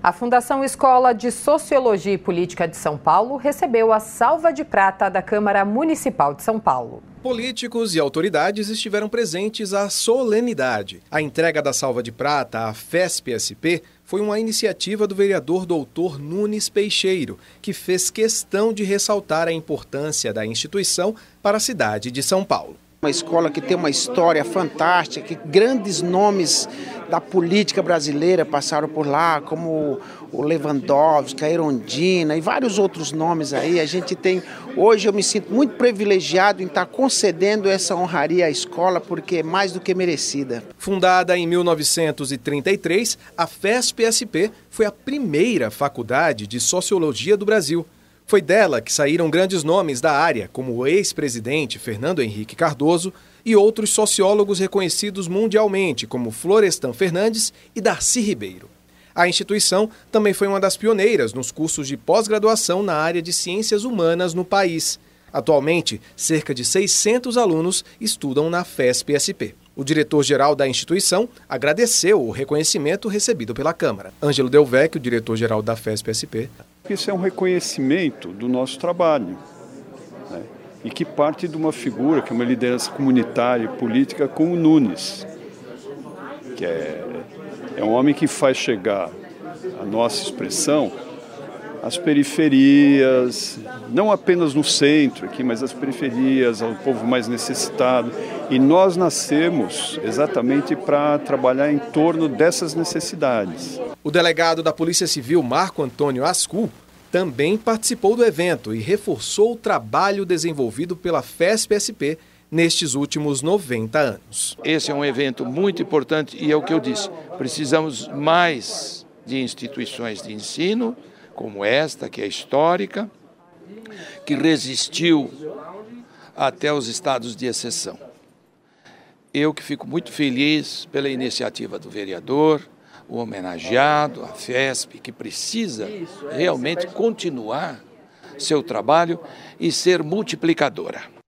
A Fundação Escola de Sociologia e Política de São Paulo recebeu a salva de prata da Câmara Municipal de São Paulo. Políticos e autoridades estiveram presentes à solenidade. A entrega da salva de prata à FESP-SP foi uma iniciativa do vereador doutor Nunes Peixeiro, que fez questão de ressaltar a importância da instituição para a cidade de São Paulo. Uma escola que tem uma história fantástica, que grandes nomes da política brasileira passaram por lá, como o Lewandowski, a Erondina e vários outros nomes aí. A gente tem, hoje eu me sinto muito privilegiado em estar concedendo essa honraria à escola, porque é mais do que merecida. Fundada em 1933, a FESP-SP foi a primeira faculdade de sociologia do Brasil. Foi dela que saíram grandes nomes da área, como o ex-presidente Fernando Henrique Cardoso e outros sociólogos reconhecidos mundialmente, como Florestan Fernandes e Darcy Ribeiro. A instituição também foi uma das pioneiras nos cursos de pós-graduação na área de ciências humanas no país. Atualmente, cerca de 600 alunos estudam na FESP-SP. O diretor-geral da instituição agradeceu o reconhecimento recebido pela Câmara. Ângelo Delvecchio, diretor-geral da FESP-SP, isso é um reconhecimento do nosso trabalho né? E que parte de uma figura, que é uma liderança comunitária e política como Nunes, que é, é um homem que faz chegar a nossa expressão às periferias, não apenas no centro aqui, mas às periferias, ao povo mais necessitado. E nós nascemos exatamente para trabalhar em torno dessas necessidades. O delegado da Polícia Civil, Marco Antônio Ascu, também participou do evento e reforçou o trabalho desenvolvido pela FESP-SP nestes últimos 90 anos. Esse é um evento muito importante e é o que eu disse: precisamos mais de instituições de ensino, como esta, que é histórica, que resistiu até os estados de exceção. Eu que fico muito feliz pela iniciativa do vereador, o homenageado, a FESP, que precisa realmente continuar seu trabalho e ser multiplicadora.